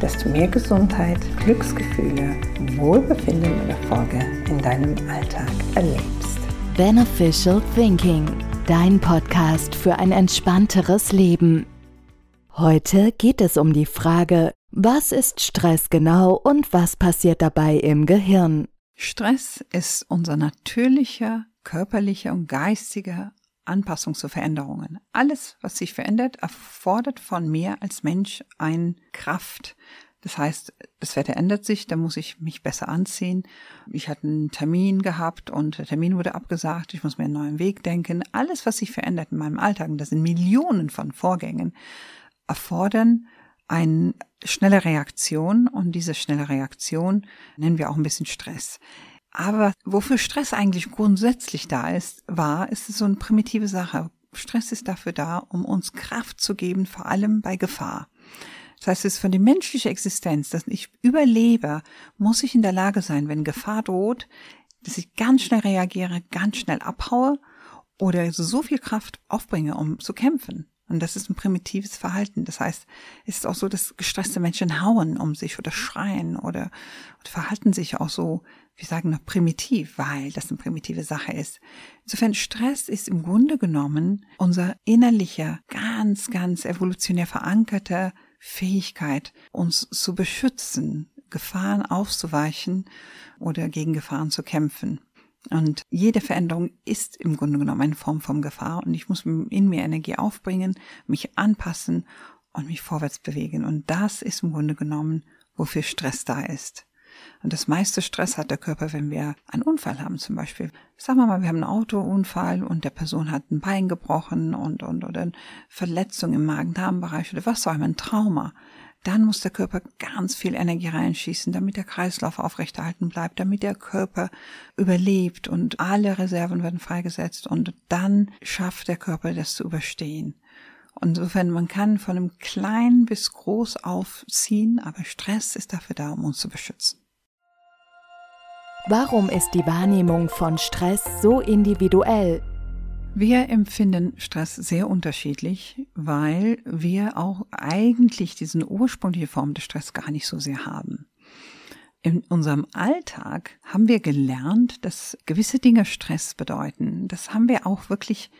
dass du mehr Gesundheit, Glücksgefühle, Wohlbefinden und Erfolge in deinem Alltag erlebst. Beneficial Thinking, dein Podcast für ein entspannteres Leben. Heute geht es um die Frage, was ist Stress genau und was passiert dabei im Gehirn? Stress ist unser natürlicher, körperlicher und geistiger Anpassung zu Veränderungen. Alles, was sich verändert, erfordert von mir als Mensch ein Kraft. Das heißt, das Wetter ändert sich, da muss ich mich besser anziehen. Ich hatte einen Termin gehabt und der Termin wurde abgesagt. Ich muss mir einen neuen Weg denken. Alles, was sich verändert in meinem Alltag, und das sind Millionen von Vorgängen, erfordern eine schnelle Reaktion und diese schnelle Reaktion nennen wir auch ein bisschen Stress. Aber wofür Stress eigentlich grundsätzlich da ist, war, ist es so eine primitive Sache. Stress ist dafür da, um uns Kraft zu geben, vor allem bei Gefahr. Das heißt, es ist für die menschliche Existenz, dass ich überlebe, muss ich in der Lage sein, wenn Gefahr droht, dass ich ganz schnell reagiere, ganz schnell abhaue oder so viel Kraft aufbringe, um zu kämpfen. Und das ist ein primitives Verhalten. Das heißt, es ist auch so, dass gestresste Menschen hauen um sich oder schreien oder, oder verhalten sich auch so, wir sagen noch primitiv, weil das eine primitive Sache ist. Insofern Stress ist im Grunde genommen unser innerlicher, ganz, ganz evolutionär verankerter Fähigkeit, uns zu beschützen, Gefahren aufzuweichen oder gegen Gefahren zu kämpfen. Und jede Veränderung ist im Grunde genommen eine Form von Gefahr und ich muss in mir Energie aufbringen, mich anpassen und mich vorwärts bewegen. Und das ist im Grunde genommen, wofür Stress da ist. Und das meiste Stress hat der Körper, wenn wir einen Unfall haben zum Beispiel. Sagen wir mal, wir haben einen Autounfall und der Person hat ein Bein gebrochen und, und oder eine Verletzung im Magen-Darm-Bereich oder was auch immer, ein Trauma dann muss der Körper ganz viel Energie reinschießen, damit der Kreislauf aufrechterhalten bleibt, damit der Körper überlebt und alle Reserven werden freigesetzt und dann schafft der Körper das zu überstehen. Und insofern, man kann von einem klein bis groß aufziehen, aber Stress ist dafür da, um uns zu beschützen. Warum ist die Wahrnehmung von Stress so individuell? Wir empfinden Stress sehr unterschiedlich, weil wir auch eigentlich diesen ursprüngliche Form des Stress gar nicht so sehr haben. In unserem Alltag haben wir gelernt, dass gewisse Dinge Stress bedeuten. Das haben wir auch wirklich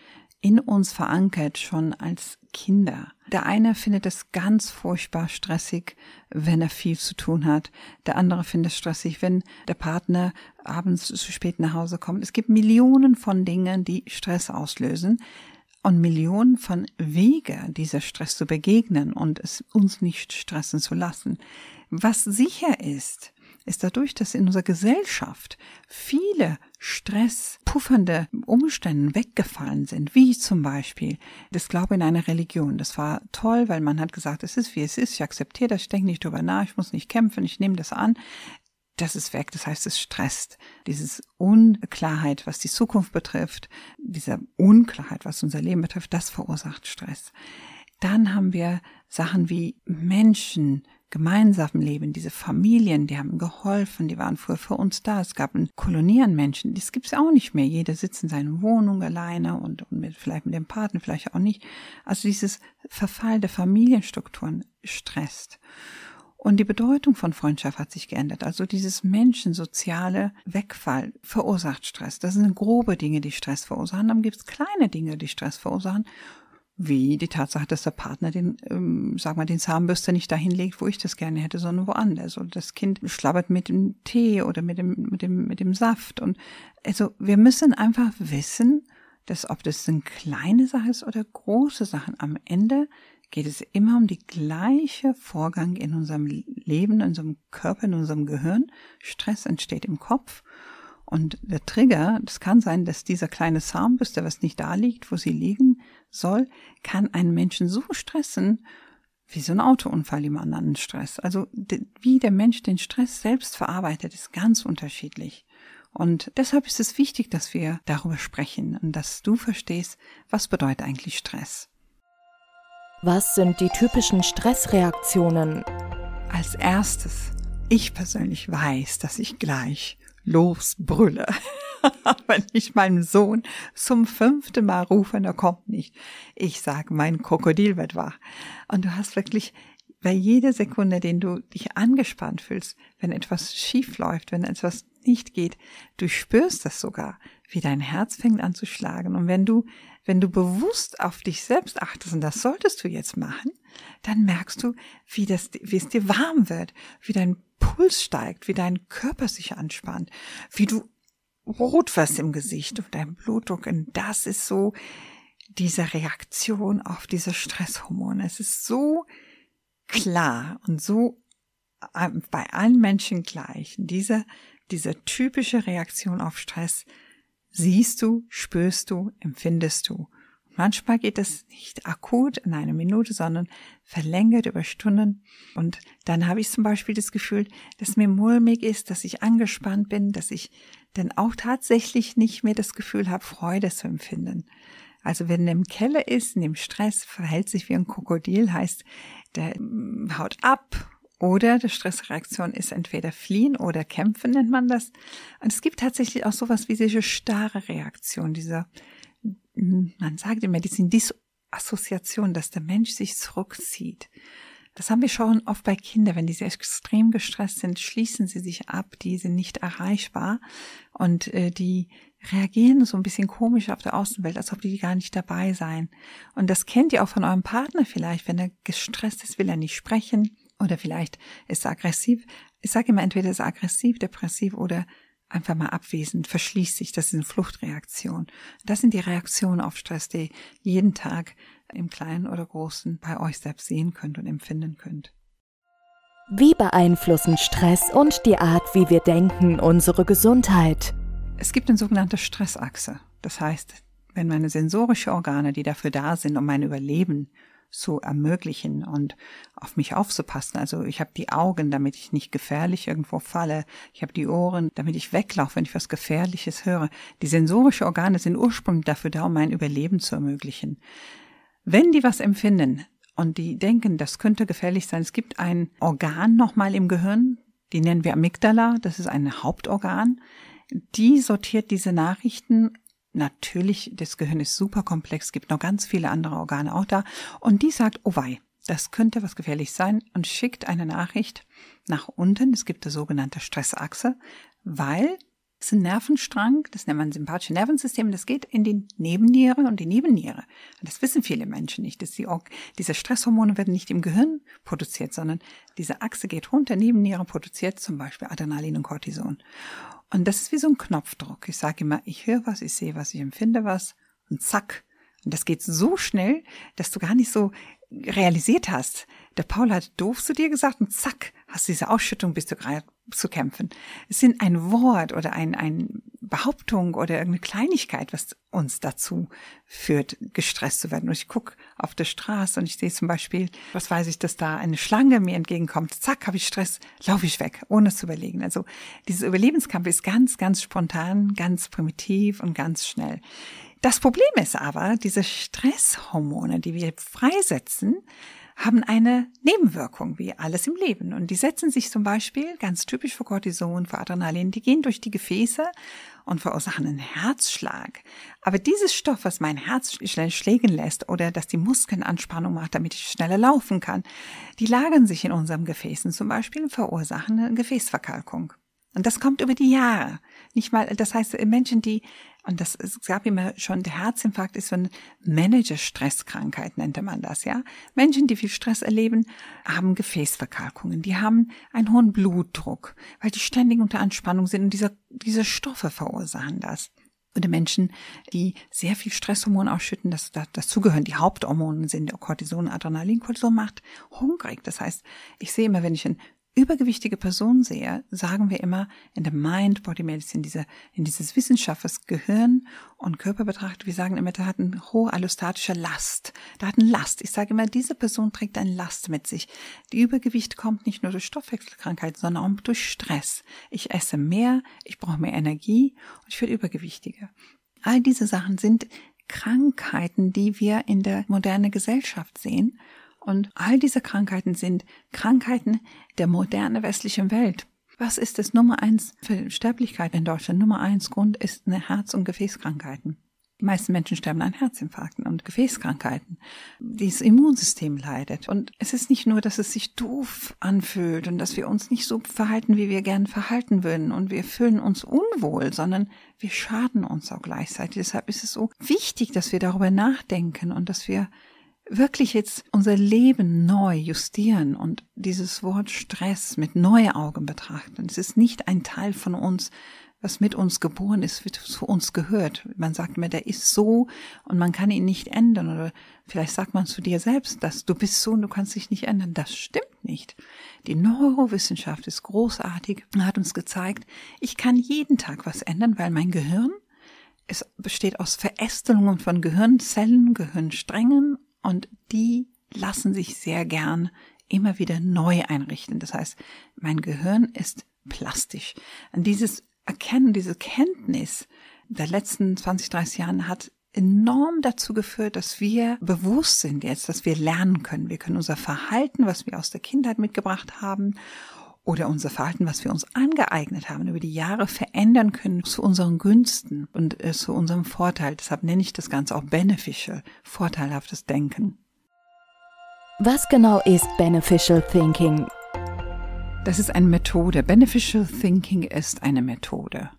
in uns verankert, schon als Kinder. Der eine findet es ganz furchtbar stressig, wenn er viel zu tun hat. Der andere findet es stressig, wenn der Partner abends zu spät nach Hause kommt. Es gibt Millionen von Dingen, die Stress auslösen und Millionen von Wege, dieser Stress zu begegnen und es uns nicht stressen zu lassen. Was sicher ist, ist dadurch, dass in unserer Gesellschaft viele stresspuffernde Umstände weggefallen sind, wie zum Beispiel das Glaube in eine Religion. Das war toll, weil man hat gesagt, es ist wie es ist, ich akzeptiere das, ich denke nicht drüber nach, ich muss nicht kämpfen, ich nehme das an. Das ist weg, das heißt, es stresst. Dieses Unklarheit, was die Zukunft betrifft, diese Unklarheit, was unser Leben betrifft, das verursacht Stress. Dann haben wir Sachen wie Menschen, gemeinsam leben, diese Familien, die haben geholfen, die waren früher für uns da. Es gab Kolonien Menschen, das gibt's auch nicht mehr. Jeder sitzt in seiner Wohnung alleine und, und mit, vielleicht mit dem Partner, vielleicht auch nicht. Also dieses Verfall der Familienstrukturen stresst. Und die Bedeutung von Freundschaft hat sich geändert. Also dieses menschensoziale Wegfall verursacht Stress. Das sind grobe Dinge, die Stress verursachen. Dann gibt's kleine Dinge, die Stress verursachen wie die Tatsache, dass der Partner den, ähm, sag mal, den Zahnbürste nicht dahin legt, wo ich das gerne hätte, sondern woanders. Oder das Kind schlabbert mit dem Tee oder mit dem, mit dem, mit dem Saft. Und also wir müssen einfach wissen, dass ob das eine kleine Sache ist oder große Sachen, am Ende geht es immer um die gleiche Vorgang in unserem Leben, in unserem Körper, in unserem Gehirn. Stress entsteht im Kopf. Und der Trigger, das kann sein, dass dieser kleine Zahnbürste, was nicht da liegt, wo sie liegen, soll, kann einen Menschen so stressen, wie so ein Autounfall im anderen Stress. Also wie der Mensch den Stress selbst verarbeitet, ist ganz unterschiedlich. Und deshalb ist es wichtig, dass wir darüber sprechen und dass du verstehst, was bedeutet eigentlich Stress. Was sind die typischen Stressreaktionen? Als erstes, ich persönlich weiß, dass ich gleich losbrülle. Wenn ich meinem Sohn zum fünften Mal rufe er kommt nicht. Ich sage, mein Krokodil wird wach. Und du hast wirklich bei jeder Sekunde, den du dich angespannt fühlst, wenn etwas schief läuft, wenn etwas nicht geht, du spürst das sogar, wie dein Herz fängt an zu schlagen. Und wenn du, wenn du bewusst auf dich selbst achtest, und das solltest du jetzt machen, dann merkst du, wie das, wie es dir warm wird, wie dein Puls steigt, wie dein Körper sich anspannt, wie du rot wirst im Gesicht und dein Blutdruck. Und das ist so diese Reaktion auf diese Stresshormone. Es ist so klar und so äh, bei allen Menschen gleich. Diese, diese typische Reaktion auf Stress siehst du, spürst du, empfindest du. Manchmal geht es nicht akut in einer Minute, sondern verlängert über Stunden. Und dann habe ich zum Beispiel das Gefühl, dass mir mulmig ist, dass ich angespannt bin, dass ich dann auch tatsächlich nicht mehr das Gefühl habe, Freude zu empfinden. Also wenn der im Keller ist, in dem Stress, verhält sich wie ein Krokodil, heißt, der haut ab oder die Stressreaktion ist entweder fliehen oder kämpfen, nennt man das. Und es gibt tatsächlich auch sowas wie diese starre Reaktion, dieser man sagt in Medizin Disassoziation, dass der Mensch sich zurückzieht. Das haben wir schon oft bei Kindern, wenn die sehr extrem gestresst sind, schließen sie sich ab, die sind nicht erreichbar und äh, die reagieren so ein bisschen komisch auf der Außenwelt, als ob die gar nicht dabei seien. Und das kennt ihr auch von eurem Partner vielleicht, wenn er gestresst ist, will er nicht sprechen oder vielleicht ist er aggressiv. Ich sage immer, entweder ist er aggressiv, depressiv oder einfach mal abwesend, verschließt sich. Das ist eine Fluchtreaktion. Das sind die Reaktionen auf Stress, die jeden Tag im Kleinen oder Großen bei euch selbst sehen könnt und empfinden könnt. Wie beeinflussen Stress und die Art, wie wir denken, unsere Gesundheit? Es gibt eine sogenannte Stressachse. Das heißt, wenn meine sensorische Organe, die dafür da sind, um mein Überleben zu ermöglichen und auf mich aufzupassen. Also ich habe die Augen, damit ich nicht gefährlich irgendwo falle. Ich habe die Ohren, damit ich weglaufe, wenn ich was Gefährliches höre. Die sensorischen Organe sind ursprünglich dafür da, um mein Überleben zu ermöglichen. Wenn die was empfinden und die denken, das könnte gefährlich sein, es gibt ein Organ nochmal im Gehirn, die nennen wir Amygdala, das ist ein Hauptorgan, die sortiert diese Nachrichten Natürlich, das Gehirn ist super komplex, gibt noch ganz viele andere Organe auch da. Und die sagt, oh wei, das könnte was gefährlich sein und schickt eine Nachricht nach unten. Es gibt eine sogenannte Stressachse, weil es ein Nervenstrang, das nennt man sympathische Nervensystem, das geht in die Nebenniere und die Nebenniere. Das wissen viele Menschen nicht. Dass die, diese Stresshormone werden nicht im Gehirn produziert, sondern diese Achse geht runter, Nebenniere produziert zum Beispiel Adrenalin und Cortison. Und das ist wie so ein Knopfdruck. Ich sage immer, ich höre was, ich sehe was, ich empfinde was und zack. Und das geht so schnell, dass du gar nicht so realisiert hast. Der Paul hat doof zu dir gesagt und zack, hast diese Ausschüttung, bist du gerade zu kämpfen. Es sind ein Wort oder ein, ein Behauptung oder irgendeine Kleinigkeit, was uns dazu führt, gestresst zu werden. Und ich gucke auf der Straße und ich sehe zum Beispiel, was weiß ich, dass da eine Schlange mir entgegenkommt. Zack, habe ich Stress, laufe ich weg, ohne es zu überlegen. Also dieser Überlebenskampf ist ganz, ganz spontan, ganz primitiv und ganz schnell. Das Problem ist aber, diese Stresshormone, die wir freisetzen, haben eine Nebenwirkung, wie alles im Leben. Und die setzen sich zum Beispiel, ganz typisch für Cortison, für Adrenalin, die gehen durch die Gefäße und verursachen einen Herzschlag. Aber dieses Stoff, was mein Herz schnell schlägen lässt oder dass die Muskeln Anspannung macht, damit ich schneller laufen kann, die lagern sich in unserem Gefäßen zum Beispiel und verursachen eine Gefäßverkalkung. Und das kommt über die Jahre. Nicht mal, das heißt, Menschen, die, und das es gab immer schon, der Herzinfarkt ist so eine Manager-Stresskrankheit, nannte man das, ja. Menschen, die viel Stress erleben, haben Gefäßverkalkungen, die haben einen hohen Blutdruck, weil die ständig unter Anspannung sind und diese, diese Stoffe verursachen das. Oder Menschen, die sehr viel Stresshormon ausschütten, das, das dazugehören. Die Haupthormone sind Cortison, Adrenalin. Cortison macht hungrig. Das heißt, ich sehe immer, wenn ich ein übergewichtige Person sehe, sagen wir immer in der Mind-Body-Medicine, diese, in dieses Wissenschaft, was Gehirn und Körper betrachtet, wir sagen immer, da hat eine hohe allostatische Last. Da hat eine Last. Ich sage immer, diese Person trägt eine Last mit sich. Die Übergewicht kommt nicht nur durch Stoffwechselkrankheiten, sondern auch durch Stress. Ich esse mehr, ich brauche mehr Energie und ich werde übergewichtiger. All diese Sachen sind Krankheiten, die wir in der modernen Gesellschaft sehen und all diese Krankheiten sind Krankheiten der modernen westlichen Welt. Was ist das Nummer eins für Sterblichkeit in Deutschland? Nummer eins Grund ist eine Herz- und Gefäßkrankheiten. Die meisten Menschen sterben an Herzinfarkten und Gefäßkrankheiten. Dieses Immunsystem leidet. Und es ist nicht nur, dass es sich doof anfühlt und dass wir uns nicht so verhalten, wie wir gern verhalten würden und wir fühlen uns unwohl, sondern wir schaden uns auch gleichzeitig. Deshalb ist es so wichtig, dass wir darüber nachdenken und dass wir wirklich jetzt unser Leben neu justieren und dieses Wort Stress mit neue Augen betrachten. Es ist nicht ein Teil von uns, was mit uns geboren ist, wird zu uns gehört. Man sagt mir, der ist so und man kann ihn nicht ändern. Oder vielleicht sagt man zu dir selbst, dass du bist so und du kannst dich nicht ändern. Das stimmt nicht. Die Neurowissenschaft ist großartig und hat uns gezeigt, ich kann jeden Tag was ändern, weil mein Gehirn es besteht aus Verästelungen von Gehirnzellen, Gehirnsträngen und die lassen sich sehr gern immer wieder neu einrichten. Das heißt, mein Gehirn ist plastisch. Und dieses Erkennen, diese Kenntnis der letzten 20, 30 Jahren hat enorm dazu geführt, dass wir bewusst sind jetzt, dass wir lernen können. Wir können unser Verhalten, was wir aus der Kindheit mitgebracht haben, oder unser Verhalten, was wir uns angeeignet haben, über die Jahre verändern können zu unseren Günsten und äh, zu unserem Vorteil. Deshalb nenne ich das Ganze auch beneficial, vorteilhaftes Denken. Was genau ist Beneficial Thinking? Das ist eine Methode. Beneficial Thinking ist eine Methode.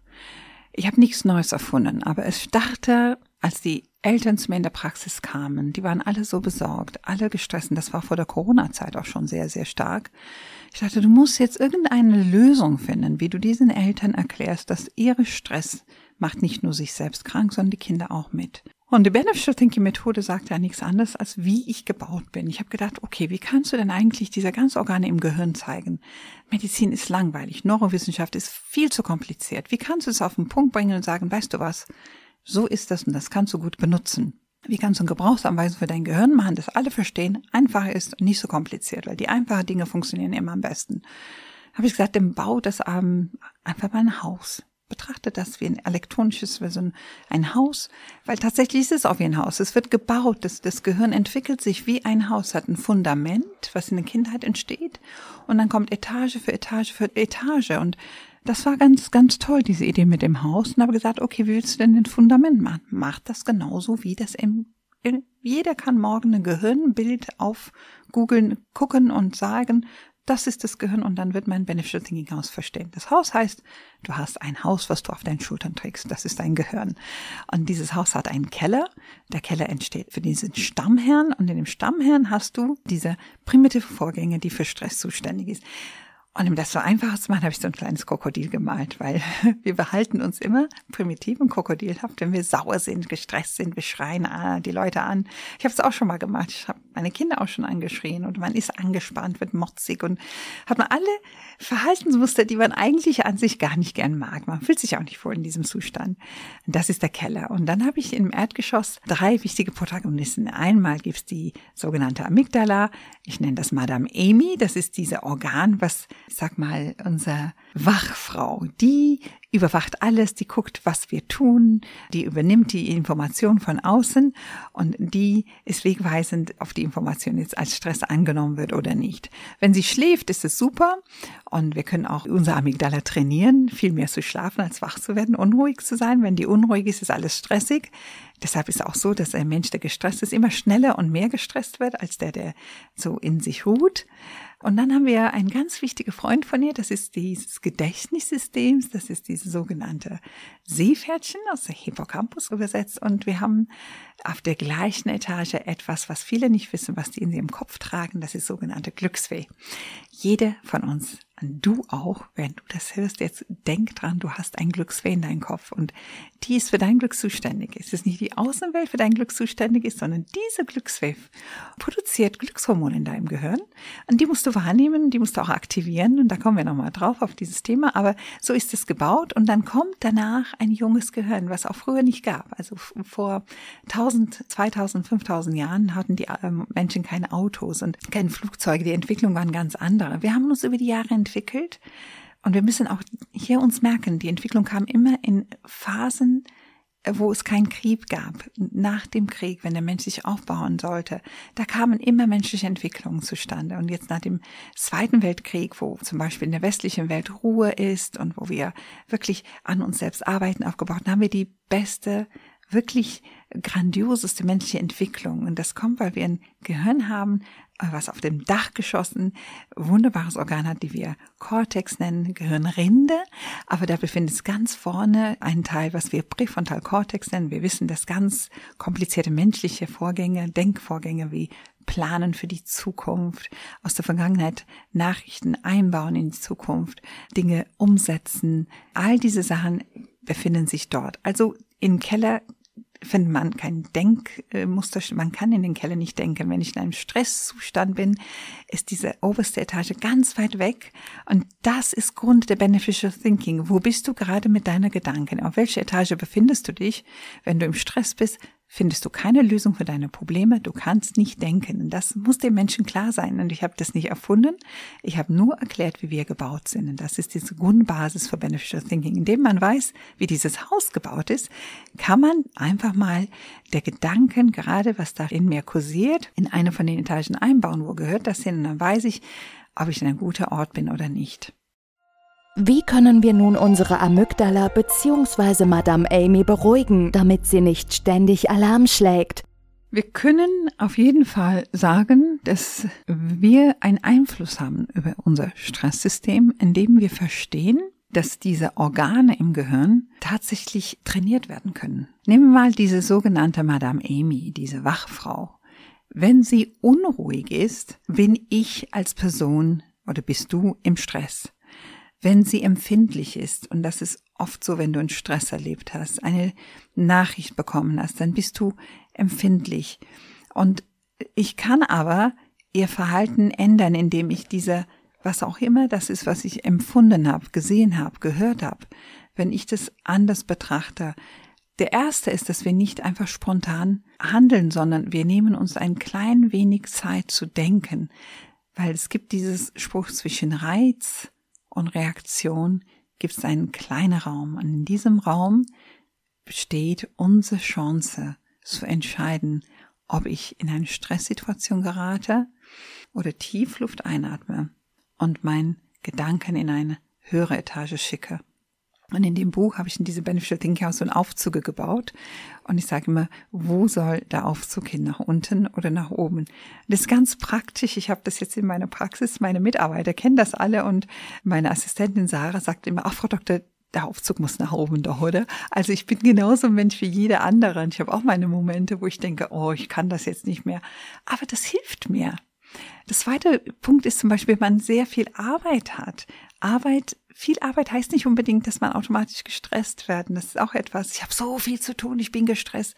Ich habe nichts Neues erfunden, aber es startete, als die Eltern zu mir in der Praxis kamen. Die waren alle so besorgt, alle gestresst. Das war vor der Corona-Zeit auch schon sehr, sehr stark. Ich dachte, du musst jetzt irgendeine Lösung finden, wie du diesen Eltern erklärst, dass ihre Stress macht nicht nur sich selbst krank, sondern die Kinder auch mit. Und die Beneficial Thinking Methode sagt ja nichts anderes, als wie ich gebaut bin. Ich habe gedacht, okay, wie kannst du denn eigentlich diese ganzen Organe im Gehirn zeigen? Medizin ist langweilig, Neurowissenschaft ist viel zu kompliziert. Wie kannst du es auf den Punkt bringen und sagen, weißt du was, so ist das und das kannst du gut benutzen? Wie kannst du eine Gebrauchsanweisung für dein Gehirn machen, dass alle verstehen, einfacher ist und nicht so kompliziert, weil die einfachen Dinge funktionieren immer am besten. Habe ich gesagt, dann bau das ähm, einfach mal ein Haus. Betrachte das wie ein elektronisches, wie so ein Haus, weil tatsächlich ist es auch wie ein Haus. Es wird gebaut, das, das Gehirn entwickelt sich wie ein Haus, hat ein Fundament, was in der Kindheit entsteht, und dann kommt Etage für Etage für Etage. Und das war ganz, ganz toll, diese Idee mit dem Haus. Und habe gesagt, okay, wie willst du denn den Fundament machen? Mach das genauso wie das im, jeder kann morgen ein Gehirnbild auf Google gucken und sagen, das ist das Gehirn und dann wird mein Beneficial Thinking Haus verstehen. Das Haus heißt, du hast ein Haus, was du auf deinen Schultern trägst. Das ist dein Gehirn. Und dieses Haus hat einen Keller. Der Keller entsteht für diesen Stammhirn und in dem Stammhirn hast du diese primitive Vorgänge, die für Stress zuständig ist. Und um das so einfach zu machen, habe ich so ein kleines Krokodil gemalt, weil wir behalten uns immer primitiv und krokodilhaft, wenn wir sauer sind, gestresst sind, wir schreien die Leute an. Ich habe es auch schon mal gemacht. Ich habe meine Kinder auch schon angeschrien und man ist angespannt, wird motzig und hat man alle Verhaltensmuster, die man eigentlich an sich gar nicht gern mag. Man fühlt sich auch nicht wohl in diesem Zustand. Das ist der Keller. Und dann habe ich im Erdgeschoss drei wichtige Protagonisten. Einmal gibt's die sogenannte Amygdala. Ich nenne das Madame Amy. Das ist diese Organ, was sag mal, unser Wachfrau, die überwacht alles, die guckt, was wir tun, die übernimmt die Information von außen und die ist wegweisend, ob die Information jetzt als Stress angenommen wird oder nicht. Wenn sie schläft, ist es super und wir können auch unser Amygdala trainieren, viel mehr zu schlafen als wach zu werden, unruhig zu sein. Wenn die unruhig ist, ist alles stressig. Deshalb ist es auch so, dass ein Mensch, der gestresst ist, immer schneller und mehr gestresst wird als der, der so in sich ruht. Und dann haben wir einen ganz wichtigen Freund von ihr, das ist dieses Gedächtnissystems, das ist diese sogenannte Seepferdchen aus der Hippocampus übersetzt. Und wir haben auf der gleichen Etage etwas, was viele nicht wissen, was die in ihrem Kopf tragen, das ist sogenannte Glücksfee. Jeder von uns du auch, während du das hörst, jetzt denk dran, du hast ein Glücksfee in deinem Kopf und die ist für dein Glück zuständig. Es ist nicht die Außenwelt für dein Glück zuständig ist, sondern diese Glücksfee produziert Glückshormone in deinem Gehirn und die musst du wahrnehmen, die musst du auch aktivieren und da kommen wir nochmal drauf auf dieses Thema, aber so ist es gebaut und dann kommt danach ein junges Gehirn, was auch früher nicht gab. Also vor 1000, 2000, 5000 Jahren hatten die ähm, Menschen keine Autos und keine Flugzeuge, die Entwicklung waren ganz andere. Wir haben uns über die Jahre entwickelt. Und wir müssen auch hier uns merken, die Entwicklung kam immer in Phasen, wo es keinen Krieg gab. Nach dem Krieg, wenn der Mensch sich aufbauen sollte, da kamen immer menschliche Entwicklungen zustande. Und jetzt nach dem Zweiten Weltkrieg, wo zum Beispiel in der westlichen Welt Ruhe ist und wo wir wirklich an uns selbst arbeiten aufgebaut, haben wir die beste wirklich grandioseste menschliche Entwicklung. Und das kommt, weil wir ein Gehirn haben, was auf dem Dach geschossen wunderbares Organ hat, die wir Cortex nennen, Gehirnrinde. Aber da befindet es ganz vorne einen Teil, was wir Präfrontalkortex nennen. Wir wissen, dass ganz komplizierte menschliche Vorgänge, Denkvorgänge wie Planen für die Zukunft, aus der Vergangenheit Nachrichten einbauen in die Zukunft, Dinge umsetzen, all diese Sachen befinden sich dort. Also im Keller wenn man kein Denkmuster, man kann in den Keller nicht denken. Wenn ich in einem Stresszustand bin, ist diese oberste Etage ganz weit weg. Und das ist Grund der Beneficial Thinking. Wo bist du gerade mit deiner Gedanken? Auf welcher Etage befindest du dich? Wenn du im Stress bist, findest du keine Lösung für deine Probleme, du kannst nicht denken. Das muss den Menschen klar sein. Und ich habe das nicht erfunden. Ich habe nur erklärt, wie wir gebaut sind. Und das ist diese Grundbasis für Beneficial Thinking. Indem man weiß, wie dieses Haus gebaut ist, kann man einfach mal der Gedanken, gerade was da in mir kursiert, in eine von den Etagen einbauen. Wo gehört das hin? Und dann weiß ich, ob ich in einem guten Ort bin oder nicht. Wie können wir nun unsere Amygdala bzw. Madame Amy beruhigen, damit sie nicht ständig Alarm schlägt? Wir können auf jeden Fall sagen, dass wir einen Einfluss haben über unser Stresssystem, indem wir verstehen, dass diese Organe im Gehirn tatsächlich trainiert werden können. Nehmen wir mal diese sogenannte Madame Amy, diese Wachfrau. Wenn sie unruhig ist, bin ich als Person oder bist du im Stress wenn sie empfindlich ist, und das ist oft so, wenn du einen Stress erlebt hast, eine Nachricht bekommen hast, dann bist du empfindlich. Und ich kann aber ihr Verhalten ändern, indem ich diese, was auch immer das ist, was ich empfunden habe, gesehen habe, gehört habe, wenn ich das anders betrachte. Der erste ist, dass wir nicht einfach spontan handeln, sondern wir nehmen uns ein klein wenig Zeit zu denken, weil es gibt dieses Spruch zwischen Reiz und Reaktion gibt es einen kleinen Raum. Und in diesem Raum besteht unsere Chance zu entscheiden, ob ich in eine Stresssituation gerate oder Tiefluft einatme und meinen Gedanken in eine höhere Etage schicke. Und in dem Buch habe ich in diese Beneficial Thinking House so einen Aufzug gebaut. Und ich sage immer, wo soll der Aufzug hin? Nach unten oder nach oben? Das ist ganz praktisch. Ich habe das jetzt in meiner Praxis. Meine Mitarbeiter kennen das alle. Und meine Assistentin Sarah sagt immer, ach, Frau Doktor, der Aufzug muss nach oben doch, oder? Also ich bin genauso ein Mensch wie jeder andere. Und ich habe auch meine Momente, wo ich denke, oh, ich kann das jetzt nicht mehr. Aber das hilft mir. Das zweite Punkt ist zum Beispiel, wenn man sehr viel Arbeit hat. Arbeit viel Arbeit heißt nicht unbedingt, dass man automatisch gestresst werden. Das ist auch etwas. Ich habe so viel zu tun, ich bin gestresst.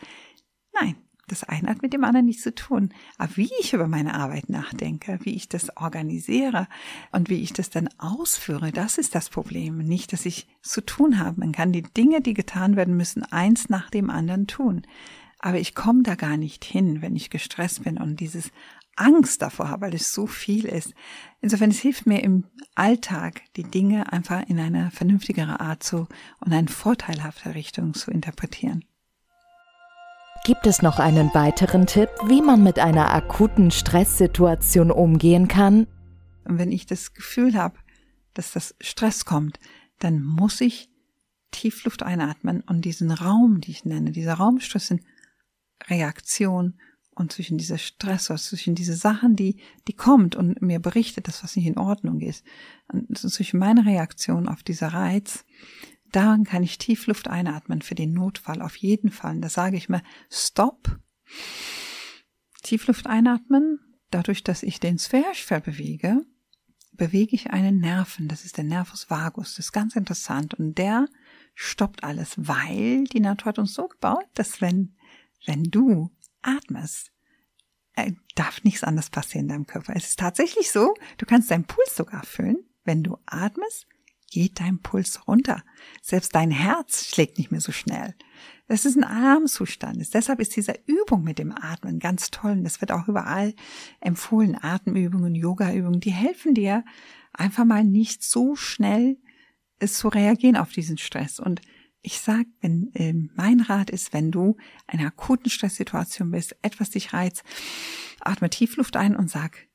Nein, das eine hat mit dem anderen nichts zu tun. Aber wie ich über meine Arbeit nachdenke, wie ich das organisiere und wie ich das dann ausführe, das ist das Problem. Nicht, dass ich zu tun habe. Man kann die Dinge, die getan werden müssen, eins nach dem anderen tun. Aber ich komme da gar nicht hin, wenn ich gestresst bin und dieses Angst davor habe, weil es so viel ist. Insofern, es hilft mir im Alltag, die Dinge einfach in eine vernünftigere Art zu und in vorteilhafte Richtung zu interpretieren. Gibt es noch einen weiteren Tipp, wie man mit einer akuten Stresssituation umgehen kann? Wenn ich das Gefühl habe, dass das Stress kommt, dann muss ich Tiefluft einatmen und diesen Raum, die ich nenne, dieser Raumstress in Reaktion und zwischen dieser Stress, zwischen diese Sachen, die, die kommt und mir berichtet, dass was nicht in Ordnung ist, und zwischen meiner Reaktion auf dieser Reiz, daran kann ich Tiefluft einatmen für den Notfall, auf jeden Fall. Und da sage ich mir, stopp, Tiefluft einatmen, dadurch, dass ich den Zwerchfell bewege, bewege ich einen Nerven, das ist der Nervus vagus, das ist ganz interessant. Und der stoppt alles, weil die Natur hat uns so gebaut, dass wenn, wenn du atmest, äh, darf nichts anderes passieren in deinem Körper. Es ist tatsächlich so, du kannst deinen Puls sogar füllen, wenn du atmest, geht dein Puls runter. Selbst dein Herz schlägt nicht mehr so schnell. Das ist ein Alarmzustand. Deshalb ist diese Übung mit dem Atmen ganz toll. Und das wird auch überall empfohlen. Atemübungen, Yogaübungen, die helfen dir einfach mal nicht so schnell zu reagieren auf diesen Stress. Und ich sag, wenn äh, mein Rat ist, wenn du in einer akuten Stresssituation bist, etwas dich reizt, atme Tiefluft ein und sag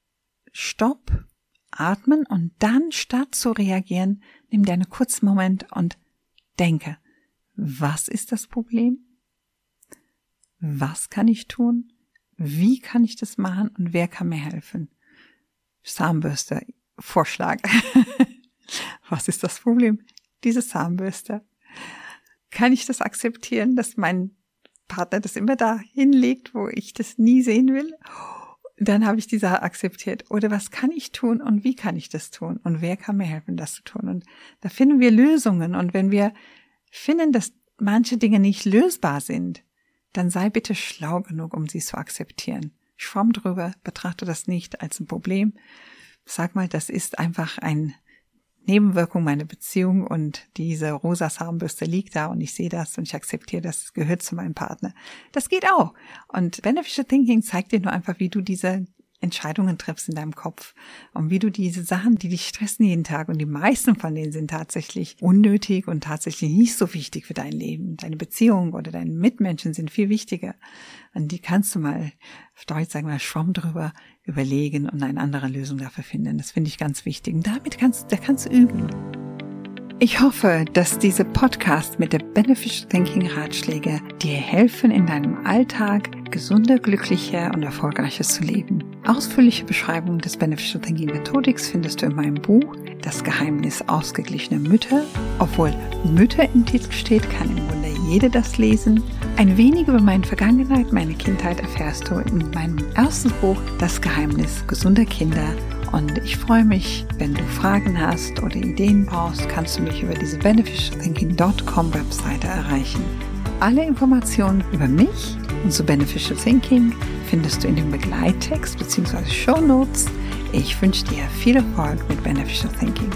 Stopp, atmen und dann statt zu reagieren, nimm dir einen kurzen Moment und denke, was ist das Problem? Was kann ich tun? Wie kann ich das machen und wer kann mir helfen? Zahnbürste, Vorschlag. was ist das Problem? Diese Zahnbürste. Kann ich das akzeptieren, dass mein Partner das immer da hinlegt, wo ich das nie sehen will? dann habe ich die Sache akzeptiert. Oder was kann ich tun und wie kann ich das tun? Und wer kann mir helfen, das zu tun? Und da finden wir Lösungen. Und wenn wir finden, dass manche Dinge nicht lösbar sind, dann sei bitte schlau genug, um sie zu akzeptieren. Schwamm drüber, betrachte das nicht als ein Problem. Sag mal, das ist einfach ein Nebenwirkung meiner Beziehung und diese rosa Zahnbürste liegt da und ich sehe das und ich akzeptiere das, gehört zu meinem Partner. Das geht auch. Und Beneficial Thinking zeigt dir nur einfach, wie du diese Entscheidungen triffst in deinem Kopf und wie du diese Sachen, die dich stressen jeden Tag und die meisten von denen sind tatsächlich unnötig und tatsächlich nicht so wichtig für dein Leben. Deine Beziehung oder deine Mitmenschen sind viel wichtiger. Und die kannst du mal, auf Deutsch sagen wir, Schwamm drüber überlegen und eine andere Lösung dafür finden. Das finde ich ganz wichtig. Und damit kannst, da kannst du üben. Ich hoffe, dass diese Podcast mit der Beneficial Thinking Ratschläge dir helfen, in deinem Alltag gesunder, glücklicher und erfolgreicher zu leben. Ausführliche Beschreibung des Beneficial Thinking Methodics findest du in meinem Buch Das Geheimnis ausgeglichener Mütter. Obwohl Mütter im Titel steht, kann im Grunde jede das lesen. Ein wenig über meine Vergangenheit, meine Kindheit erfährst du in meinem ersten Buch Das Geheimnis gesunder Kinder und ich freue mich, wenn du Fragen hast oder Ideen brauchst, kannst du mich über diese beneficialthinking.com Webseite erreichen. Alle Informationen über mich und zu Beneficial Thinking findest du in dem Begleittext bzw. Show Notes. Ich wünsche dir viel Erfolg mit Beneficial Thinking.